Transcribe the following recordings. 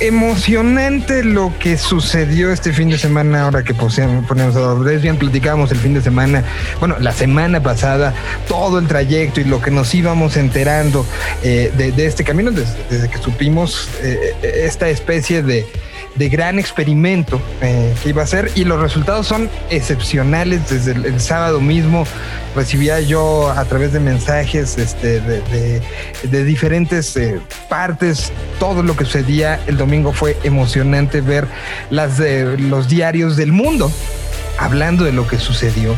emocionante lo que sucedió este fin de semana, ahora que ponemos a bien platicábamos el fin de semana, bueno, la semana pasada, todo el trayecto y lo que nos íbamos enterando eh, de, este camino desde, que supimos eh, esta especie de de gran experimento eh, que iba a ser y los resultados son excepcionales. Desde el, sábado mismo recibía yo a través de mensajes este, de, diferentes eh, partes todo lo que sucedía. El domingo fue emocionante ver las, los diarios del mundo hablando de lo que sucedió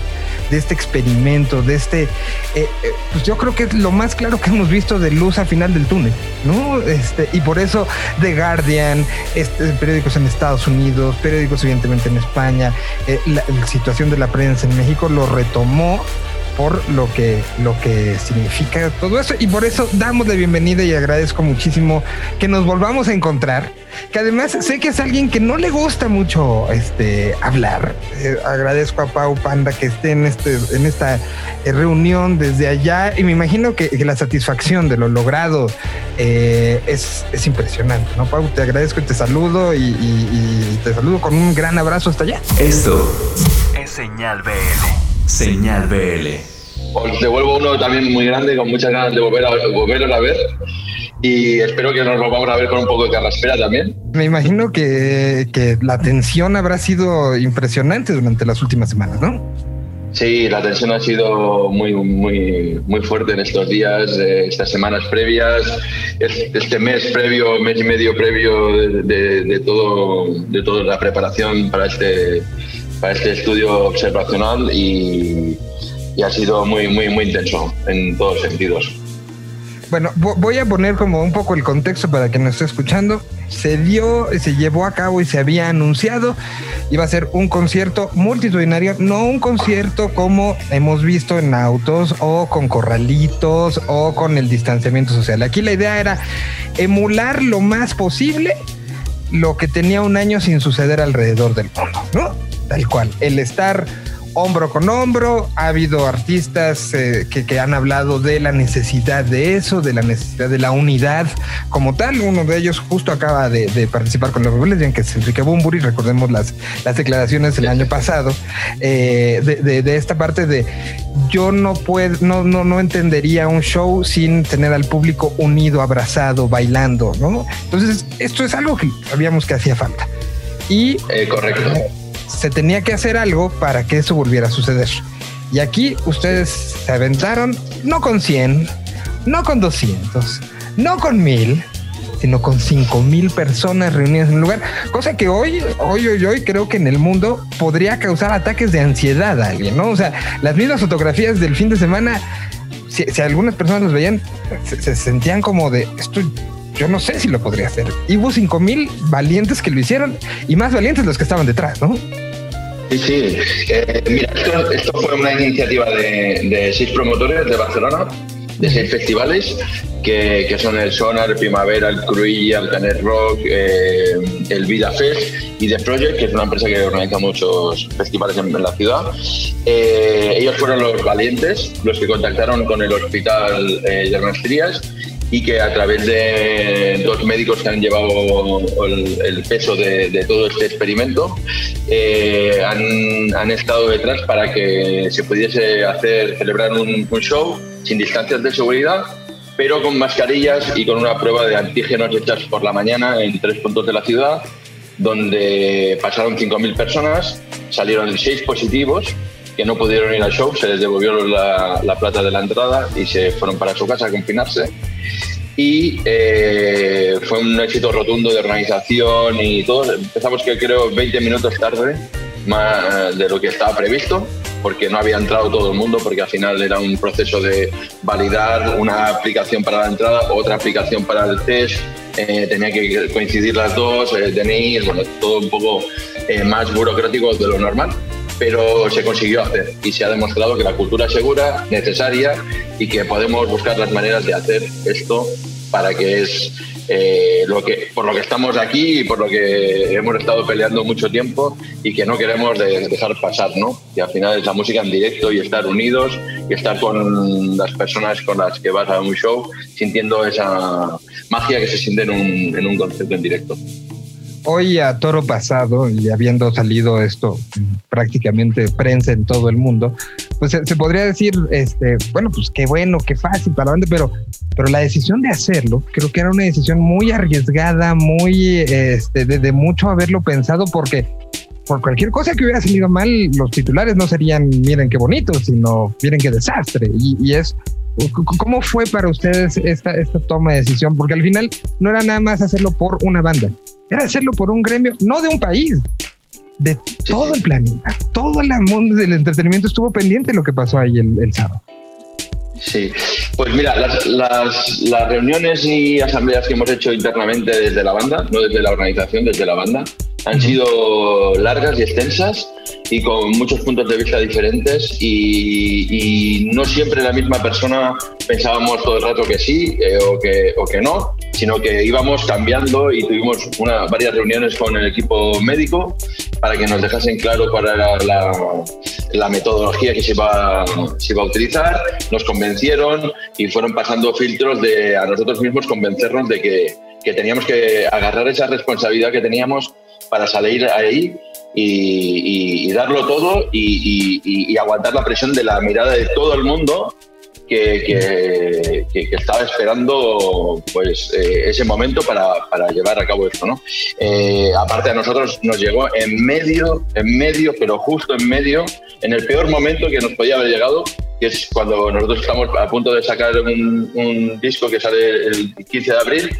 de este experimento, de este, eh, eh, pues yo creo que es lo más claro que hemos visto de luz al final del túnel, ¿no? Este, y por eso The Guardian, este, periódicos en Estados Unidos, periódicos evidentemente en España, eh, la, la situación de la prensa en México lo retomó por lo que, lo que significa todo eso. Y por eso damos la bienvenida y agradezco muchísimo que nos volvamos a encontrar. Que además sé que es alguien que no le gusta mucho este, hablar. Eh, agradezco a Pau Panda que esté en, este, en esta eh, reunión desde allá y me imagino que, la satisfacción de lo logrado eh, es, es, impresionante. ¿no, Pau? Te agradezco y te saludo y, y te saludo con un gran abrazo hasta allá. Esto es Señal BL. Señal BL. Os devuelvo uno también muy grande, con muchas ganas de volver a, volverlo a ver. Y espero que nos volvamos a ver con un poco de carraspera también. Me imagino que, que la tensión habrá sido impresionante durante las últimas semanas, ¿no? Sí, la tensión ha sido muy, muy, muy fuerte en estos días, eh, estas semanas previas, este mes previo, mes y medio previo de, de, todo, de toda la preparación para este, para este estudio observacional y, ha sido muy, muy, muy intenso en todos sentidos. Bueno, voy a poner como un poco el contexto para que nos esté escuchando. Se dio, se llevó a cabo y se había anunciado. Iba a ser un concierto multitudinario, no un concierto como hemos visto en autos o con corralitos o con el distanciamiento social. Aquí la idea era emular lo más posible lo que tenía un año sin suceder alrededor del mundo, ¿no? Tal cual. El estar hombro con hombro. Ha habido artistas eh, que, han hablado de la necesidad de eso, de la necesidad de la unidad como tal. Uno de ellos justo acaba de, participar con los rebeldes, que es Enrique Bumburi. Recordemos las, las declaraciones del año pasado eh, de, esta parte de yo no puedo, no, no, no entendería un show sin tener al público unido, abrazado, bailando, ¿no? Entonces, esto es algo que sabíamos que hacía falta. Y eh, correcto se tenía que hacer algo para que eso volviera a suceder. Y aquí ustedes se aventaron no con 100, no con 200, no con 1000, sino con 5000 personas reunidas en un lugar, cosa que hoy, hoy, hoy, hoy creo que en el mundo podría causar ataques de ansiedad a alguien, ¿no? O sea, las mismas fotografías del fin de semana, si, algunas personas los veían, se, se sentían como de esto yo no sé si lo podría hacer. Y hubo 5000 valientes que lo hicieron y más valientes los que estaban detrás, ¿no? Sí, sí. Eh, mira, esto, fue una iniciativa de, seis promotores de Barcelona, de seis festivales, que, son el Sonar, el Primavera, el Cruilla, el Canet Rock, eh, el Vida Fest y The Project, que es una empresa que organiza muchos festivales en, la ciudad. Eh, ellos fueron los valientes, los que contactaron con el Hospital de Hermanas y que a través de dos médicos que han llevado el, peso de, todo este experimento eh, han, estado detrás para que se pudiese hacer celebrar un, show sin distancias de seguridad pero con mascarillas y con una prueba de antígenos hechas por la mañana en tres puntos de la ciudad donde pasaron 5.000 personas, salieron seis positivos que no pudieron ir al show, se les devolvió la, la plata de la entrada y se fueron para su casa a confinarse. Y eh, fue un éxito rotundo de organización y todo. Empezamos que creo 20 minutos tarde más de lo que estaba previsto porque no había entrado todo el mundo, porque al final era un proceso de validar una aplicación para la entrada, otra aplicación para el test, eh, tenía que coincidir las dos, DNI, bueno, todo un poco eh, más burocrático de lo normal pero se consiguió hacer y se ha demostrado que la cultura es segura, necesaria y que podemos buscar las maneras de hacer esto para que es eh, lo que, por lo que estamos aquí y por lo que hemos estado peleando mucho tiempo y que no queremos dejar pasar, ¿no? Y al final es la música en directo y estar unidos y estar con las personas con las que vas a un show sintiendo esa magia que se siente en un, en un concierto en directo. Hoy a toro pasado y habiendo salido esto prácticamente prensa en todo el mundo, pues se, podría decir, este, bueno, pues qué bueno, qué fácil para dónde, pero, pero la decisión de hacerlo creo que era una decisión muy arriesgada, muy este, de, mucho haberlo pensado porque por cualquier cosa que hubiera salido mal, los titulares no serían miren qué bonito, sino miren qué desastre. Y, es ¿Cómo fue para ustedes esta, esta toma de decisión? Porque al final no era nada más hacerlo por una banda, era hacerlo por un gremio, no de un país, de todo el planeta. Todo el mundo del entretenimiento estuvo pendiente de lo que pasó ahí el, sábado. Sí, pues mira, las, las, las, reuniones y asambleas que hemos hecho internamente desde la banda, no desde la organización, desde la banda, han sido largas y extensas y con muchos puntos de vista diferentes y, no siempre la misma persona pensábamos todo el rato que sí eh, o, que, o que no, sino que íbamos cambiando y tuvimos una, varias reuniones con el equipo médico para que nos dejasen claro cuál era la, la metodología que se iba, se iba a utilizar, nos convencieron y fueron pasando filtros de a nosotros mismos convencernos de que, que teníamos que agarrar esa responsabilidad que teníamos para salir ahí y, darlo todo y, aguantar la presión de la mirada de todo el mundo que, estaba esperando pues eh, ese momento para, llevar a cabo esto. ¿no? Eh, aparte a nosotros nos llegó en medio, en medio, pero justo en medio, en el peor momento que nos podía haber llegado, que es cuando nosotros estamos a punto de sacar un, un disco que sale el 15 de abril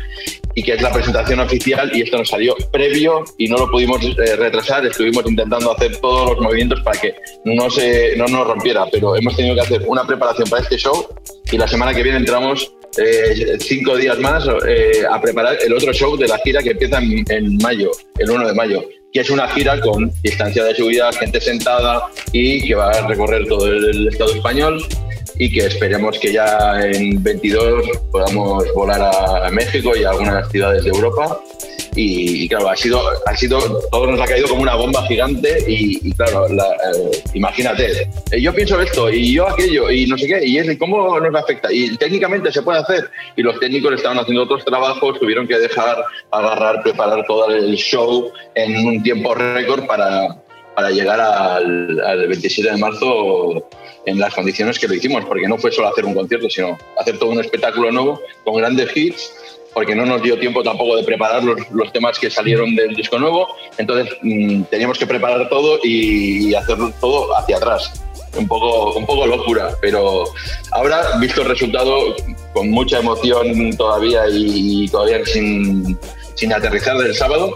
y que es la presentación oficial y esto nos salió previo y no lo pudimos eh, retrasar, estuvimos intentando hacer todos los movimientos para que no, se, no nos rompiera, pero hemos tenido que hacer una preparación para este show y la semana que viene entramos eh, cinco días más eh, a preparar el otro show de la gira que empieza en, en mayo, el 1 de mayo que es una gira con distancia de seguridad, gente sentada y que va a recorrer todo el Estado español y que esperemos que ya en 22 podamos volar a México y a algunas ciudades de Europa. Y, claro, ha sido, ha sido, todo nos ha caído como una bomba gigante y, claro, eh, imagínate, eh, yo pienso esto y yo aquello y no sé qué, y es cómo nos afecta. Y técnicamente se puede hacer. Y los técnicos estaban haciendo otros trabajos, tuvieron que dejar, agarrar, preparar todo el show en un tiempo récord para, para llegar al, al 27 de marzo en las condiciones que lo hicimos, porque no fue solo hacer un concierto, sino hacer todo un espectáculo nuevo con grandes hits, porque no nos dio tiempo tampoco de preparar los, los temas que salieron del disco nuevo, entonces mm, teníamos que preparar todo y, hacerlo todo hacia atrás. Un poco, un poco locura, pero ahora, visto el resultado, con mucha emoción todavía y, todavía sin, sin aterrizar del sábado,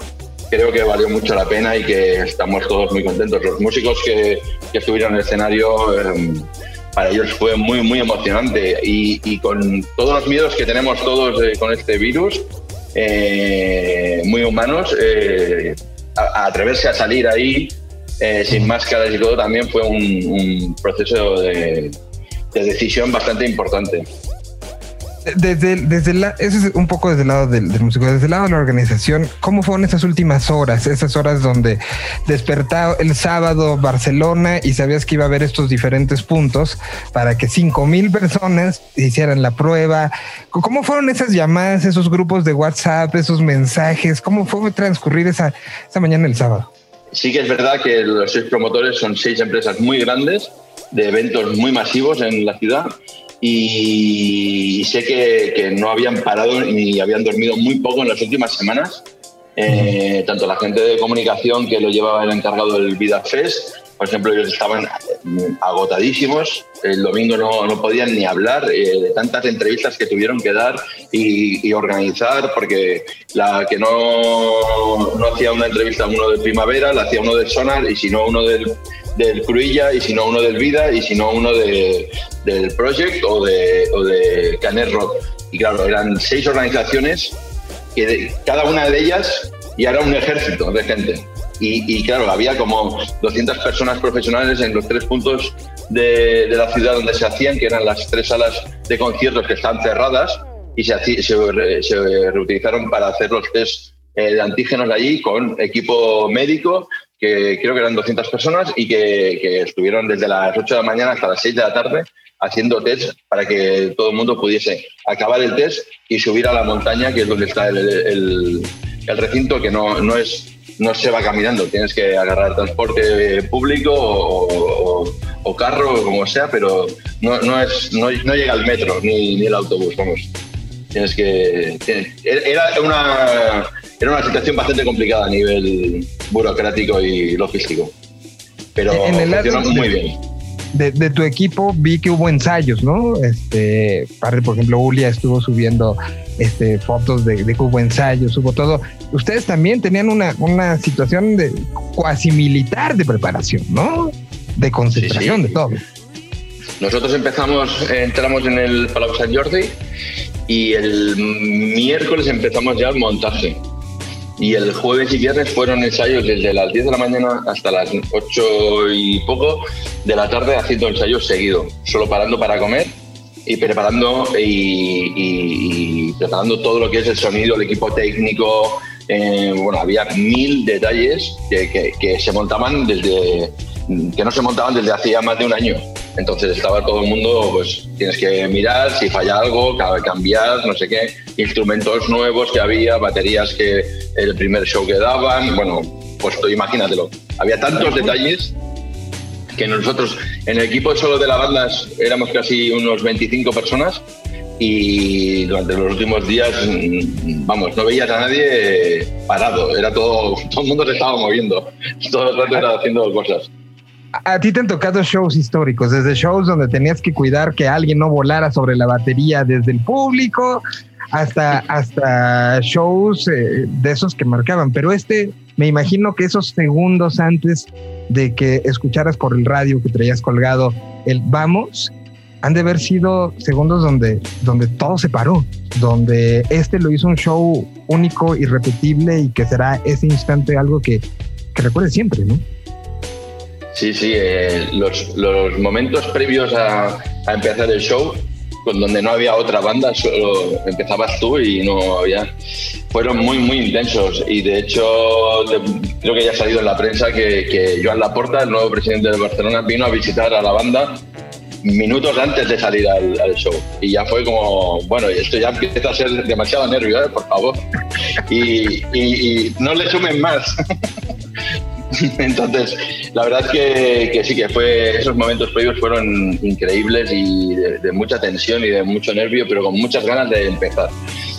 creo que valió mucho la pena y que estamos todos muy contentos. Los músicos que, estuvieron en el escenario, em, para ellos fue muy, muy emocionante y, con todos los miedos que tenemos todos con este virus, eh, muy humanos, eh, atreverse a salir ahí eh, sin máscaras y todo también fue un, proceso de decisión bastante importante. Desde, desde la, un poco desde el lado del, músico, desde el lado de la organización, ¿cómo fueron esas últimas horas? Esas horas donde despertaba el sábado Barcelona y sabías que iba a haber estos diferentes puntos para que cinco mil personas hicieran la prueba. ¿Cómo fueron esas llamadas, esos grupos de WhatsApp, esos mensajes? ¿Cómo fue transcurrir esa, esa mañana el sábado? Sí que es verdad que los seis promotores son seis empresas muy grandes, de eventos muy masivos en la ciudad y sé que, no habían parado ni habían dormido muy poco en las últimas semanas. Eh, tanto la gente de comunicación que lo llevaba el encargado del Vida Fest, por ejemplo, ellos estaban agotadísimos. El domingo no, no podían ni hablar eh, de tantas entrevistas que tuvieron que dar y, y, organizar, porque la que no, no hacía una entrevista uno de Primavera, la hacía uno del Sonar y si no uno del, del Cruilla y si no uno del Vida y si no uno de, del Project o de, o Canet Rock. Y claro, eran seis organizaciones que cada una de ellas ya era un ejército de gente. Y, claro, había como 200 personas profesionales en los tres puntos de, de, la ciudad donde se hacían, que eran las tres salas de conciertos que están cerradas y se, se, se reutilizaron para hacer los test eh, de antígenos allí con equipo médico que creo que eran 200 personas y que, estuvieron desde las 8 de la mañana hasta las 6 de la tarde haciendo test para que todo el mundo pudiese acabar el test y subir a la montaña, que es donde está el, recinto que no, no es no se va caminando, tienes que agarrar transporte público o, carro o como sea, pero no, no, es, no, llega el metro ni, ni, el autobús, vamos. Tienes que. era, una, era una situación bastante complicada a nivel burocrático y logístico. Pero en el funcionó muy bien de, tu equipo vi que hubo ensayos, ¿no? Este, por ejemplo, Ulia estuvo subiendo este, fotos de, de que hubo ensayos, hubo todo. Ustedes también tenían una, una situación de cuasi militar de preparación, ¿no? De concentración, de todo. Nosotros empezamos, entramos en el Palau San Jordi y el miércoles empezamos ya el montaje y el jueves y viernes fueron ensayos desde las 10 de la mañana hasta las 8 y poco de la tarde haciendo ensayos seguidos, solo parando para comer y preparando y, preparando todo lo que es el sonido, el equipo técnico. Eh, bueno, había mil detalles que, que, se montaban desde que no se montaban desde hacía más de un año. Entonces estaba todo el mundo, pues tienes que mirar si falla algo, cambiar, no sé qué, instrumentos nuevos que había, baterías que el primer show que daban, bueno, pues tú imagínatelo. Había tantos detalles que nosotros en el equipo solo de la banda éramos casi unos 25 personas y durante los últimos días, mm, vamos, no veías a nadie parado, era todo, todo el mundo se estaba moviendo, todo el rato era haciendo cosas. A ti te han tocado shows históricos, desde shows donde tenías que cuidar que alguien no volara sobre la batería desde el público, hasta, hasta shows eh, de esos que marcaban. Pero este, me imagino que esos segundos antes de que escucharas por el radio que traías colgado el vamos, han de haber sido segundos donde, donde todo se paró, donde este lo hizo un show único, irrepetible y que será ese instante algo que, que recuerdes siempre, ¿no? Sí, sí, eh, los, los, momentos previos a, a empezar el show con donde no había otra banda, solo empezabas tú y no había. Fueron muy, muy intensos y de hecho creo que ya ha salido en la prensa que, que Joan Laporta, el nuevo presidente de Barcelona, vino a visitar a la banda minutos antes de salir al, show. Y ya fue como, bueno, esto ya empieza a ser demasiado nervio, ¿eh? por favor. Y, y no le sumen más. Entonces, la verdad es que, sí, que fue, esos momentos previos fueron increíbles y de, mucha tensión y de mucho nervio, pero con muchas ganas de empezar.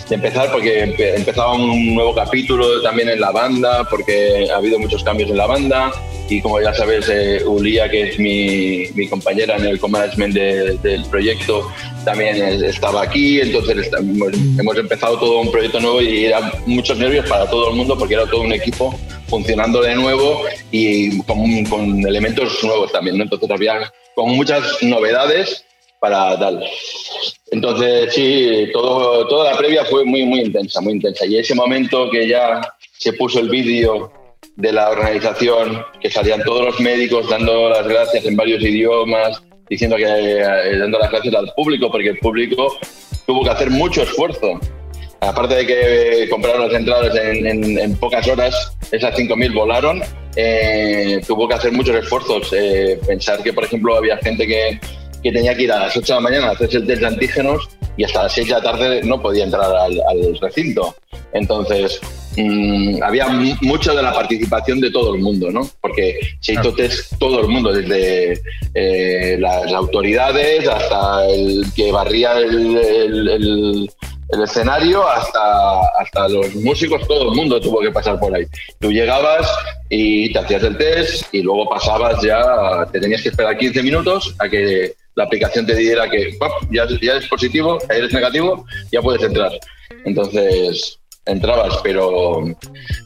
De empezar porque empezaba un nuevo capítulo también en la banda, porque ha habido muchos cambios en la banda y como ya sabes, eh, Ulia, que es mi, mi, compañera en el co-management del proyecto, también estaba aquí, entonces hemos, empezado todo un proyecto nuevo y era muchos nervios para todo el mundo porque era todo un equipo funcionando de nuevo y con, con elementos nuevos también, ¿no? Entonces había con muchas novedades para tal. Entonces, sí, todo, toda la previa fue muy, muy intensa, muy intensa. Y ese momento que ya se puso el vídeo de la organización, que salían todos los médicos dando las gracias en varios idiomas, diciendo que eh, dando las gracias al público, porque el público tuvo que hacer mucho esfuerzo. Aparte de que compraron las entradas en, pocas horas, esas 5.000 volaron, eh, tuvo que hacer muchos esfuerzos. Eh, pensar que, por ejemplo, había gente que, que, tenía que ir a las 8 de la mañana a hacerse el test de antígenos y hasta las 6 de la tarde no podía entrar al, al recinto. Entonces, Mm, había mucha de la participación de todo el mundo, ¿no? Porque se hizo test todo el mundo, desde eh, las autoridades hasta el que barría el, escenario hasta, hasta los músicos, todo el mundo tuvo que pasar por ahí. Tú llegabas y te hacías el test y luego pasabas ya, te tenías que esperar 15 minutos a que la aplicación te diera que ya, ya eres positivo, eres negativo, ya puedes entrar. Entonces, entrabas, pero,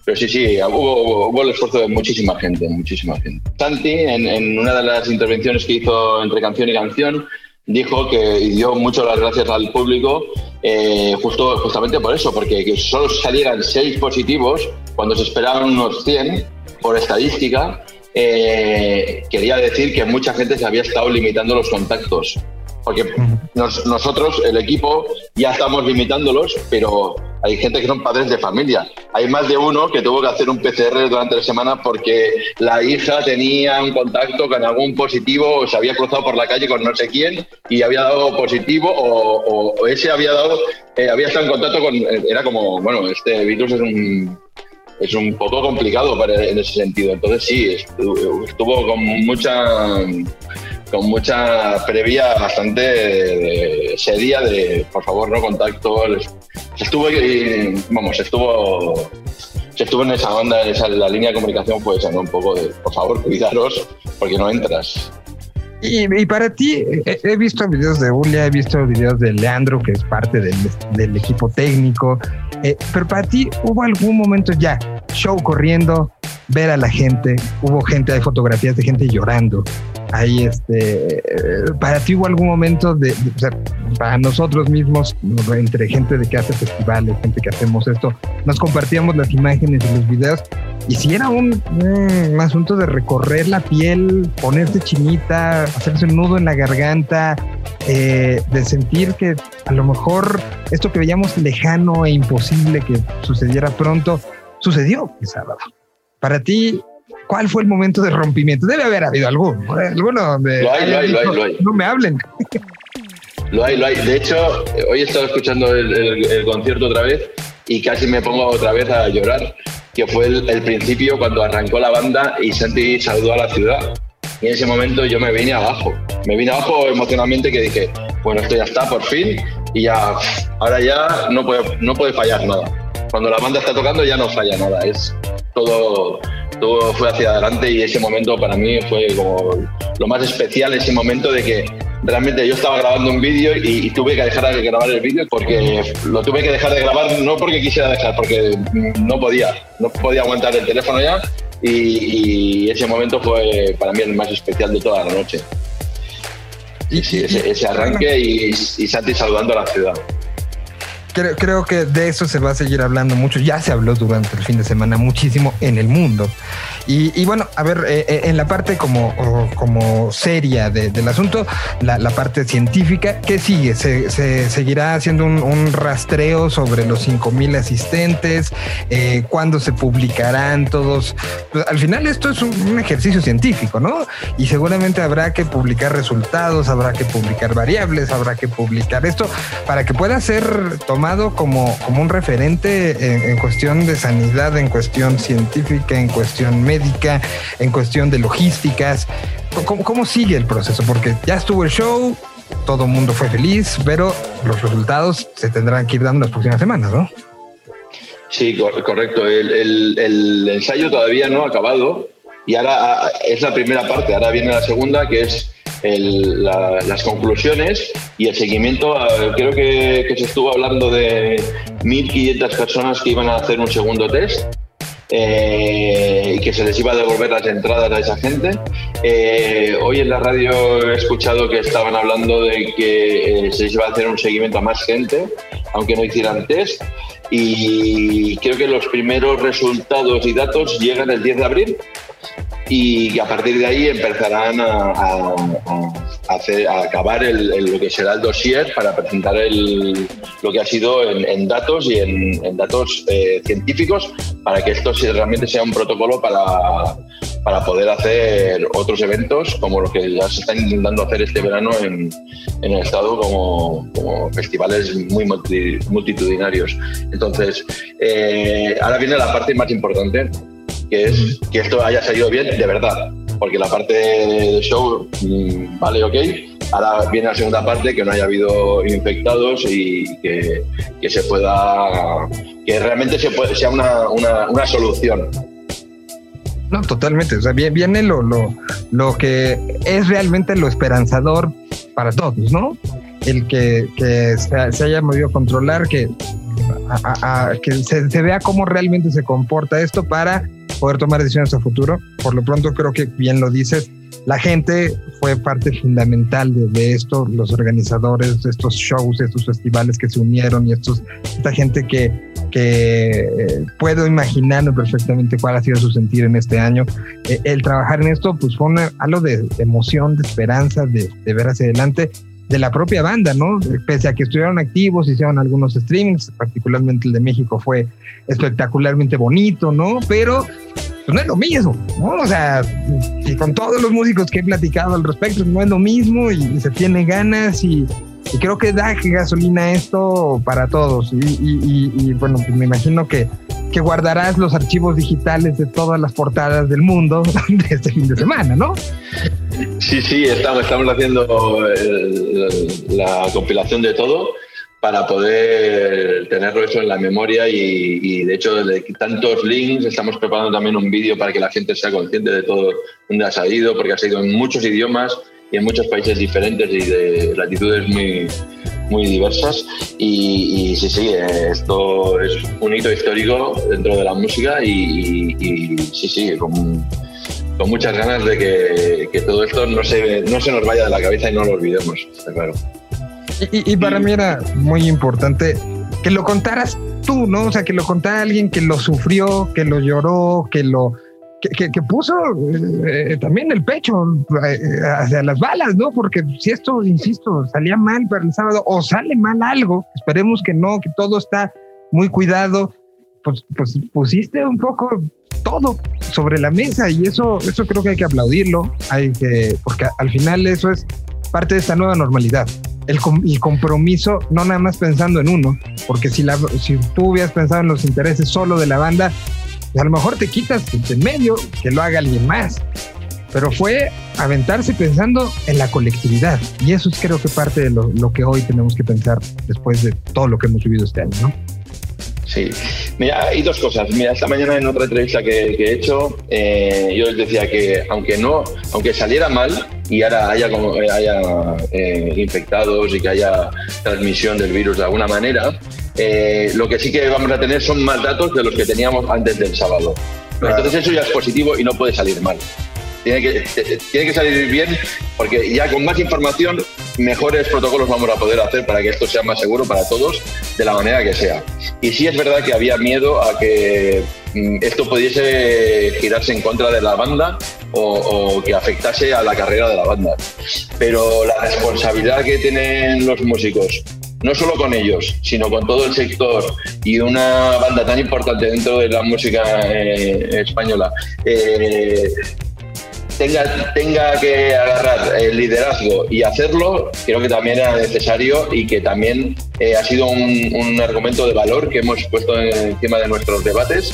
pero sí, sí, hubo, hubo, el esfuerzo de muchísima gente, muchísima gente. Santi, en, una de las intervenciones que hizo entre canción y canción, dijo que dio mucho las gracias al público eh, justo, justamente por eso, porque que solo salieran seis positivos cuando se esperaban unos 100 por estadística, eh, quería decir que mucha gente se había estado limitando los contactos. Porque nosotros, el equipo, ya estamos limitándolos, pero hay gente que son padres de familia. Hay más de uno que tuvo que hacer un PCR durante la semana porque la hija tenía un contacto con algún positivo o se había cruzado por la calle con no sé quién y había dado positivo o, ese había dado, eh, había estado en contacto con, era como, bueno, este virus es un es un poco complicado para, en ese sentido. Entonces sí, estuvo, con mucha con mucha previa bastante seria de por favor no contacto. Estuvo vamos estuvo se estuvo en esa onda esa, la línea de comunicación fue esa un poco de por favor cuidaros porque no entras. Y, para ti, he, visto videos de Julia, he visto videos de Leandro, que es parte del, equipo técnico, eh, pero para ti, ¿hubo algún momento ya, show corriendo, ver a la gente, hubo gente, hay fotografías de gente llorando, ahí este, para ti hubo algún momento de, o sea, para nosotros mismos, entre gente de que hace festivales, gente que hacemos esto, nos compartíamos las imágenes y los videos. Y si era un, asunto de recorrer la piel, ponerse chinita, hacerse un nudo en la garganta, eh, de sentir que a lo mejor esto que veíamos lejano e imposible que sucediera pronto, sucedió el sábado. Para ti, ¿Cuál fue el momento de rompimiento? Debe haber habido alguno, alguno donde lo hay, lo hay, lo hay, no me hablen. Lo hay, lo hay. De hecho, hoy he estado escuchando el, concierto otra vez y casi me pongo otra vez a llorar, que fue el, principio cuando arrancó la banda y Santi saludó a la ciudad. Y en ese momento yo me vine abajo. Me vine abajo emocionalmente que dije, bueno, esto ya está por fin y ya, ahora ya no puede, no puede fallar nada. Cuando la banda está tocando ya no falla nada. Es todo todo fue hacia adelante y ese momento para mí fue como lo más especial, ese momento de que realmente yo estaba grabando un vídeo y, tuve que dejar de grabar el vídeo porque lo tuve que dejar de grabar no porque quisiera dejar, porque no podía, no podía aguantar el teléfono ya y, ese momento fue para mí el más especial de toda la noche. Y sí, ese, arranque y, y Santi saludando a la ciudad creo, que de eso se va a seguir hablando mucho. Ya se habló durante el fin de semana muchísimo en el mundo. Y, bueno, a ver, eh, eh, en la parte como, como seria del asunto, la, parte científica, ¿qué sigue? ¿Se, seguirá haciendo un, rastreo sobre los 5.000 asistentes? Eh, ¿Cuándo se publicarán todos? Pues, al final esto es un, ejercicio científico, ¿no? Y seguramente habrá que publicar resultados, habrá que publicar variables, habrá que publicar esto para que pueda ser tomado como, como un referente en cuestión de sanidad, en cuestión científica, en cuestión médica en cuestión de logísticas. ¿Cómo, sigue el proceso? Porque ya estuvo el show, todo el mundo fue feliz, pero los resultados se tendrán que ir dando las próximas semanas, ¿no? Sí, correcto. El, ensayo todavía no ha acabado y ahora ah, es la primera parte, ahora viene la segunda, que es las conclusiones y el seguimiento. Creo que, que se estuvo hablando de 1.500 personas que iban a hacer un segundo test eh, y que se les iba a devolver las entradas a esa gente. Eh, hoy en la radio he escuchado que estaban hablando de que eh, se les iba a hacer un seguimiento a más gente, aunque no hicieran test. Y creo que los primeros resultados y datos llegan el 10 de abril y a partir de ahí empezarán a, hacer, a acabar lo que será el dossier para presentar lo que ha sido en, datos y en, datos eh, científicos para que esto realmente sea un protocolo para, para poder hacer otros eventos como los que ya se están intentando hacer este verano en, el estado como, festivales muy multitudinarios. Entonces, eh, ahora viene la parte más importante que es que esto haya salido bien de verdad. Porque la parte de show, mm, vale, ok. Ahora viene la segunda parte, que no haya habido infectados y que, se pueda, que realmente se puede, sea una, una, solución. No, totalmente. O sea, viene lo, lo, lo que es realmente lo esperanzador para todos, ¿no? El que, que se, se, haya movido a controlar, que, que se, se, vea cómo realmente se comporta esto para poder tomar decisiones a futuro. Por lo pronto creo que bien lo dices, la gente fue parte fundamental de, esto, los organizadores de estos shows, estos festivales que se unieron y estos, esta gente que, que eh, puedo imaginarme perfectamente cuál ha sido su sentir en este año. Eh, el trabajar en esto pues fue algo de, emoción, de esperanza, de, de ver hacia adelante de la propia banda, ¿no? Pese a que estuvieron activos, hicieron algunos streamings, particularmente el de México fue espectacularmente bonito, ¿no? Pero pues, no es lo mismo, ¿no? O sea, y con todos los músicos que he platicado al respecto, no es lo mismo y, se tiene ganas y, creo que da gasolina esto para todos. Y, y bueno, pues me imagino que que guardarás los archivos digitales de todas las portadas del mundo de este fin de semana, ¿no? Sí, sí, estamos, estamos haciendo la compilación de todo para poder tenerlo eso en la memoria y, de hecho de tantos links estamos preparando también un vídeo para que la gente sea consciente de todo donde ha salido, porque ha salido en muchos idiomas y en muchos países diferentes y de latitudes muy, muy diversas. Y, sí, sí, esto es un hito histórico dentro de la música y, sí, sí, con, con, muchas ganas de que, que, todo esto no se, no se nos vaya de la cabeza y no lo olvidemos, está claro. Y, para mí era muy importante que lo contaras tú, ¿no? O sea, que lo contara alguien que lo sufrió, que lo lloró, que lo que, puso eh, también el pecho eh, hacia las balas, ¿no? Porque si esto, insisto, salía mal para el sábado o sale mal algo, esperemos que no, que todo está muy cuidado, pues, pues pusiste un poco todo sobre la mesa y eso, eso creo que hay que aplaudirlo, hay que, porque al final eso es parte de esta nueva normalidad el, compromiso, no nada más pensando en uno, porque si, la, si tú hubieras pensado en los intereses solo de la banda, pues a lo mejor te quitas de medio que lo haga alguien más. Pero fue aventarse pensando en la colectividad. Y eso es creo que parte de lo, lo que hoy tenemos que pensar después de todo lo que hemos vivido este año, ¿no? Sí, mira, hay dos cosas. Mira, esta mañana en otra entrevista que, he hecho, eh, yo les decía que aunque no, aunque saliera mal y ahora haya, como, eh, haya eh, infectados y que haya transmisión del virus de alguna manera, lo que sí que vamos a tener son más datos de los que teníamos antes del sábado. Entonces eso ya es positivo y no puede salir mal. Tiene que, tiene que salir bien porque ya con más información mejores protocolos vamos a poder hacer para que esto sea más seguro para todos de la manera que sea. Y sí es verdad que había miedo a que mm, esto pudiese girarse en contra de la banda o, que afectase a la carrera de la banda. Pero la responsabilidad que tienen los músicos no solo con ellos, sino con todo el sector y una banda tan importante dentro de la música eh, española, eh, tenga, que agarrar el liderazgo y hacerlo, creo que también era necesario y que también eh, ha sido un, argumento de valor que hemos puesto encima de nuestros debates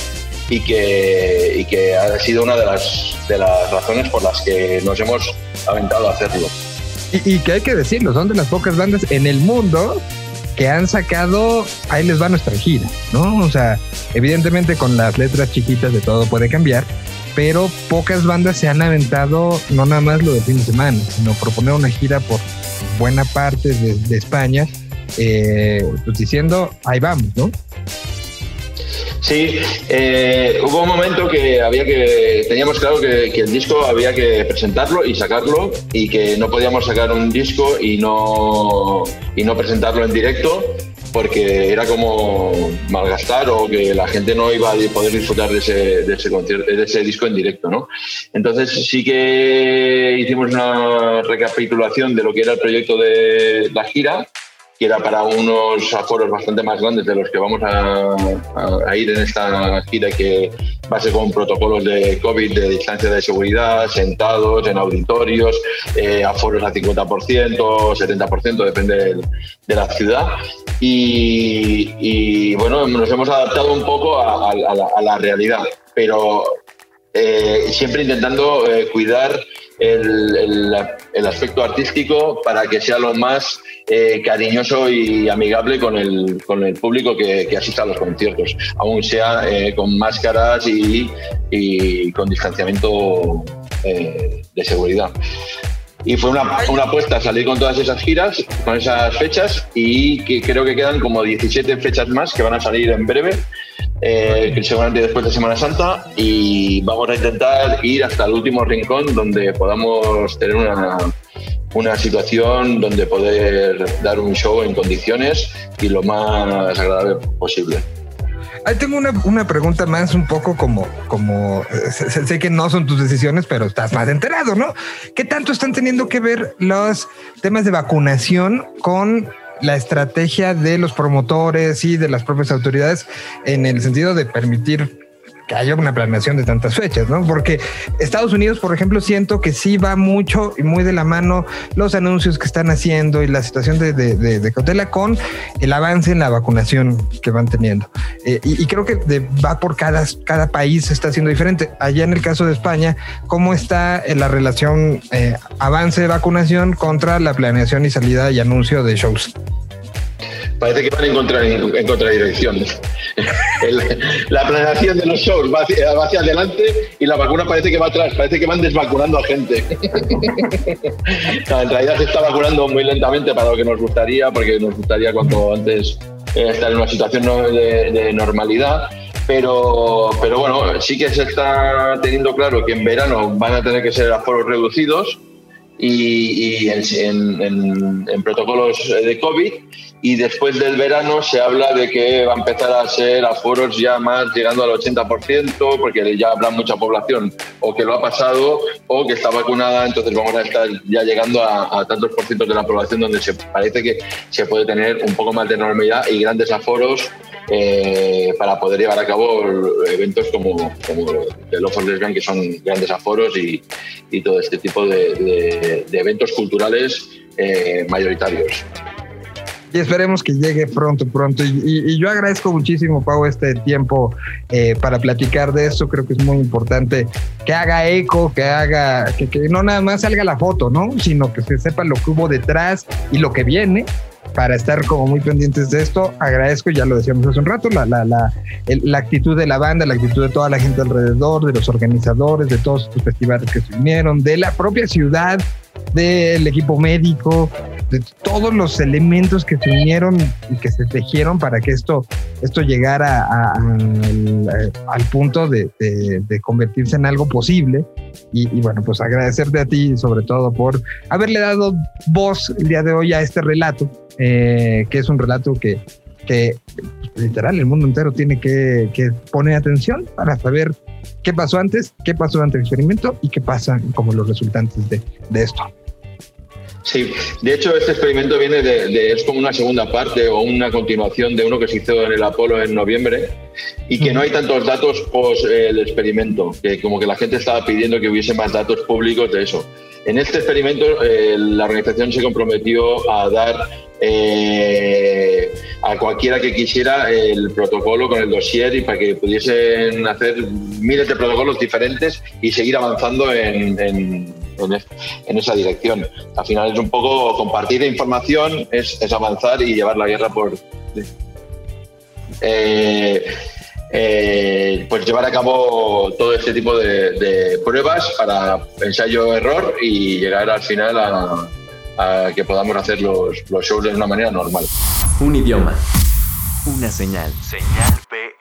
y que, ha sido una de las, de las razones por las que nos hemos aventado a hacerlo. Y, y que hay que decirlo, son de las pocas bandas en el mundo que han sacado, ahí les va nuestra gira, ¿no? O sea, evidentemente con las letras chiquitas de todo puede cambiar, pero pocas bandas se han aventado no nada más lo de fin de semana, sino proponer una gira por buena parte de, España, eh, pues diciendo, ahí vamos, ¿no? Sí, eh, hubo un momento que había que teníamos claro que, que, el disco había que presentarlo y sacarlo y que no podíamos sacar un disco y no y no presentarlo en directo porque era como malgastar o que la gente no iba a poder disfrutar de ese, de ese disco en directo, ¿no? Entonces sí que hicimos una recapitulación de lo que era el proyecto de la gira era para unos aforos bastante más grandes de los que vamos a, ir en esta gira que va a ser con protocolos de COVID, de distancia de seguridad, sentados en auditorios, eh, aforos al 50%, 70%, depende de, la ciudad. Y, bueno, nos hemos adaptado un poco a, la, realidad, pero eh, siempre intentando eh, cuidar el, aspecto artístico para que sea lo más eh, cariñoso y amigable con el, con el público que, asista a los conciertos, aún sea eh, con máscaras y, con distanciamiento de seguridad. Y fue una, una, apuesta salir con todas esas giras, con esas fechas, y que creo que quedan como 17 fechas más que van a salir en breve eh, seguramente después de Semana Santa, y vamos a intentar ir hasta el último rincón donde podamos tener una, una situación donde poder dar un show en condiciones y lo más agradable posible. Ahí tengo una, una, pregunta más un poco como, como sé, sé, que no son tus decisiones, pero estás más enterado, ¿no? ¿Qué tanto están teniendo que ver los temas de vacunación con la estrategia de los promotores y de las propias autoridades en el sentido de permitir que haya una planeación de tantas fechas, ¿no? Porque Estados Unidos, por ejemplo, siento que sí va mucho y muy de la mano los anuncios que están haciendo y la situación de, de, cautela con el avance en la vacunación que van teniendo. Eh, y, creo que va por cada, cada país está siendo diferente. Allá en el caso de España, ¿cómo está la relación eh, avance de vacunación contra la planeación y salida y anuncio de shows? Parece que van en, contra, en contradirección. la planeación de los shows va hacia, adelante y la vacuna parece que va atrás, parece que van desvacunando a gente. en realidad se está vacunando muy lentamente para lo que nos gustaría, porque nos gustaría cuanto antes eh, estar en una situación de, normalidad. Pero, pero bueno, sí que se está teniendo claro que en verano van a tener que ser aforos reducidos y, en, protocolos de COVID. Y después del verano se habla de que va a empezar a ser aforos ya más llegando al 80% porque ya habrá mucha población o que lo ha pasado o que está vacunada, entonces vamos a estar ya llegando a, tantos por ciento de la población donde se parece que se puede tener un poco más de normalidad y grandes aforos eh, para poder llevar a cabo eventos como, como el Ojo Lesbian, que son grandes aforos y, todo este tipo de, de, eventos culturales eh, mayoritarios y esperemos que llegue pronto, pronto. Y, yo agradezco muchísimo, Pau, este tiempo eh, para platicar de esto. Creo que es muy importante que haga eco, que haga, que, que, no nada más salga la foto, ¿no? Sino que se sepa lo que hubo detrás y lo que viene para estar como muy pendientes de esto. Agradezco, ya lo decíamos hace un rato, la, la, la, la actitud de la banda, la actitud de toda la gente alrededor, de los organizadores, de todos estos festivales que se unieron, de la propia ciudad, del equipo médico, de todos los elementos que se unieron y que se tejieron para que esto, esto llegara al, punto de, convertirse en algo posible. Y, bueno, pues agradecerte a ti sobre todo por haberle dado voz el día de hoy a este relato, eh, que es un relato que, que literal el mundo entero tiene que, poner atención para saber qué pasó antes, qué pasó durante el experimento y qué pasa como los resultantes de, de esto. Sí, de hecho este experimento viene de, es como una segunda parte o una continuación de uno que se hizo en el Apolo en noviembre y que no hay tantos datos post el experimento, que como que la gente estaba pidiendo que hubiese más datos públicos de eso. En este experimento eh, la organización se comprometió a dar eh, a cualquiera que quisiera el protocolo con el dossier y para que pudiesen hacer miles de protocolos diferentes y seguir avanzando en, esa dirección. Al final es un poco compartir información, es, avanzar y llevar la guerra por... Eh, eh, pues llevar a cabo todo este tipo de, pruebas para ensayo-error y llegar al final a, que podamos hacer los, los shows de una manera normal. Un idioma. Una señal. Señal P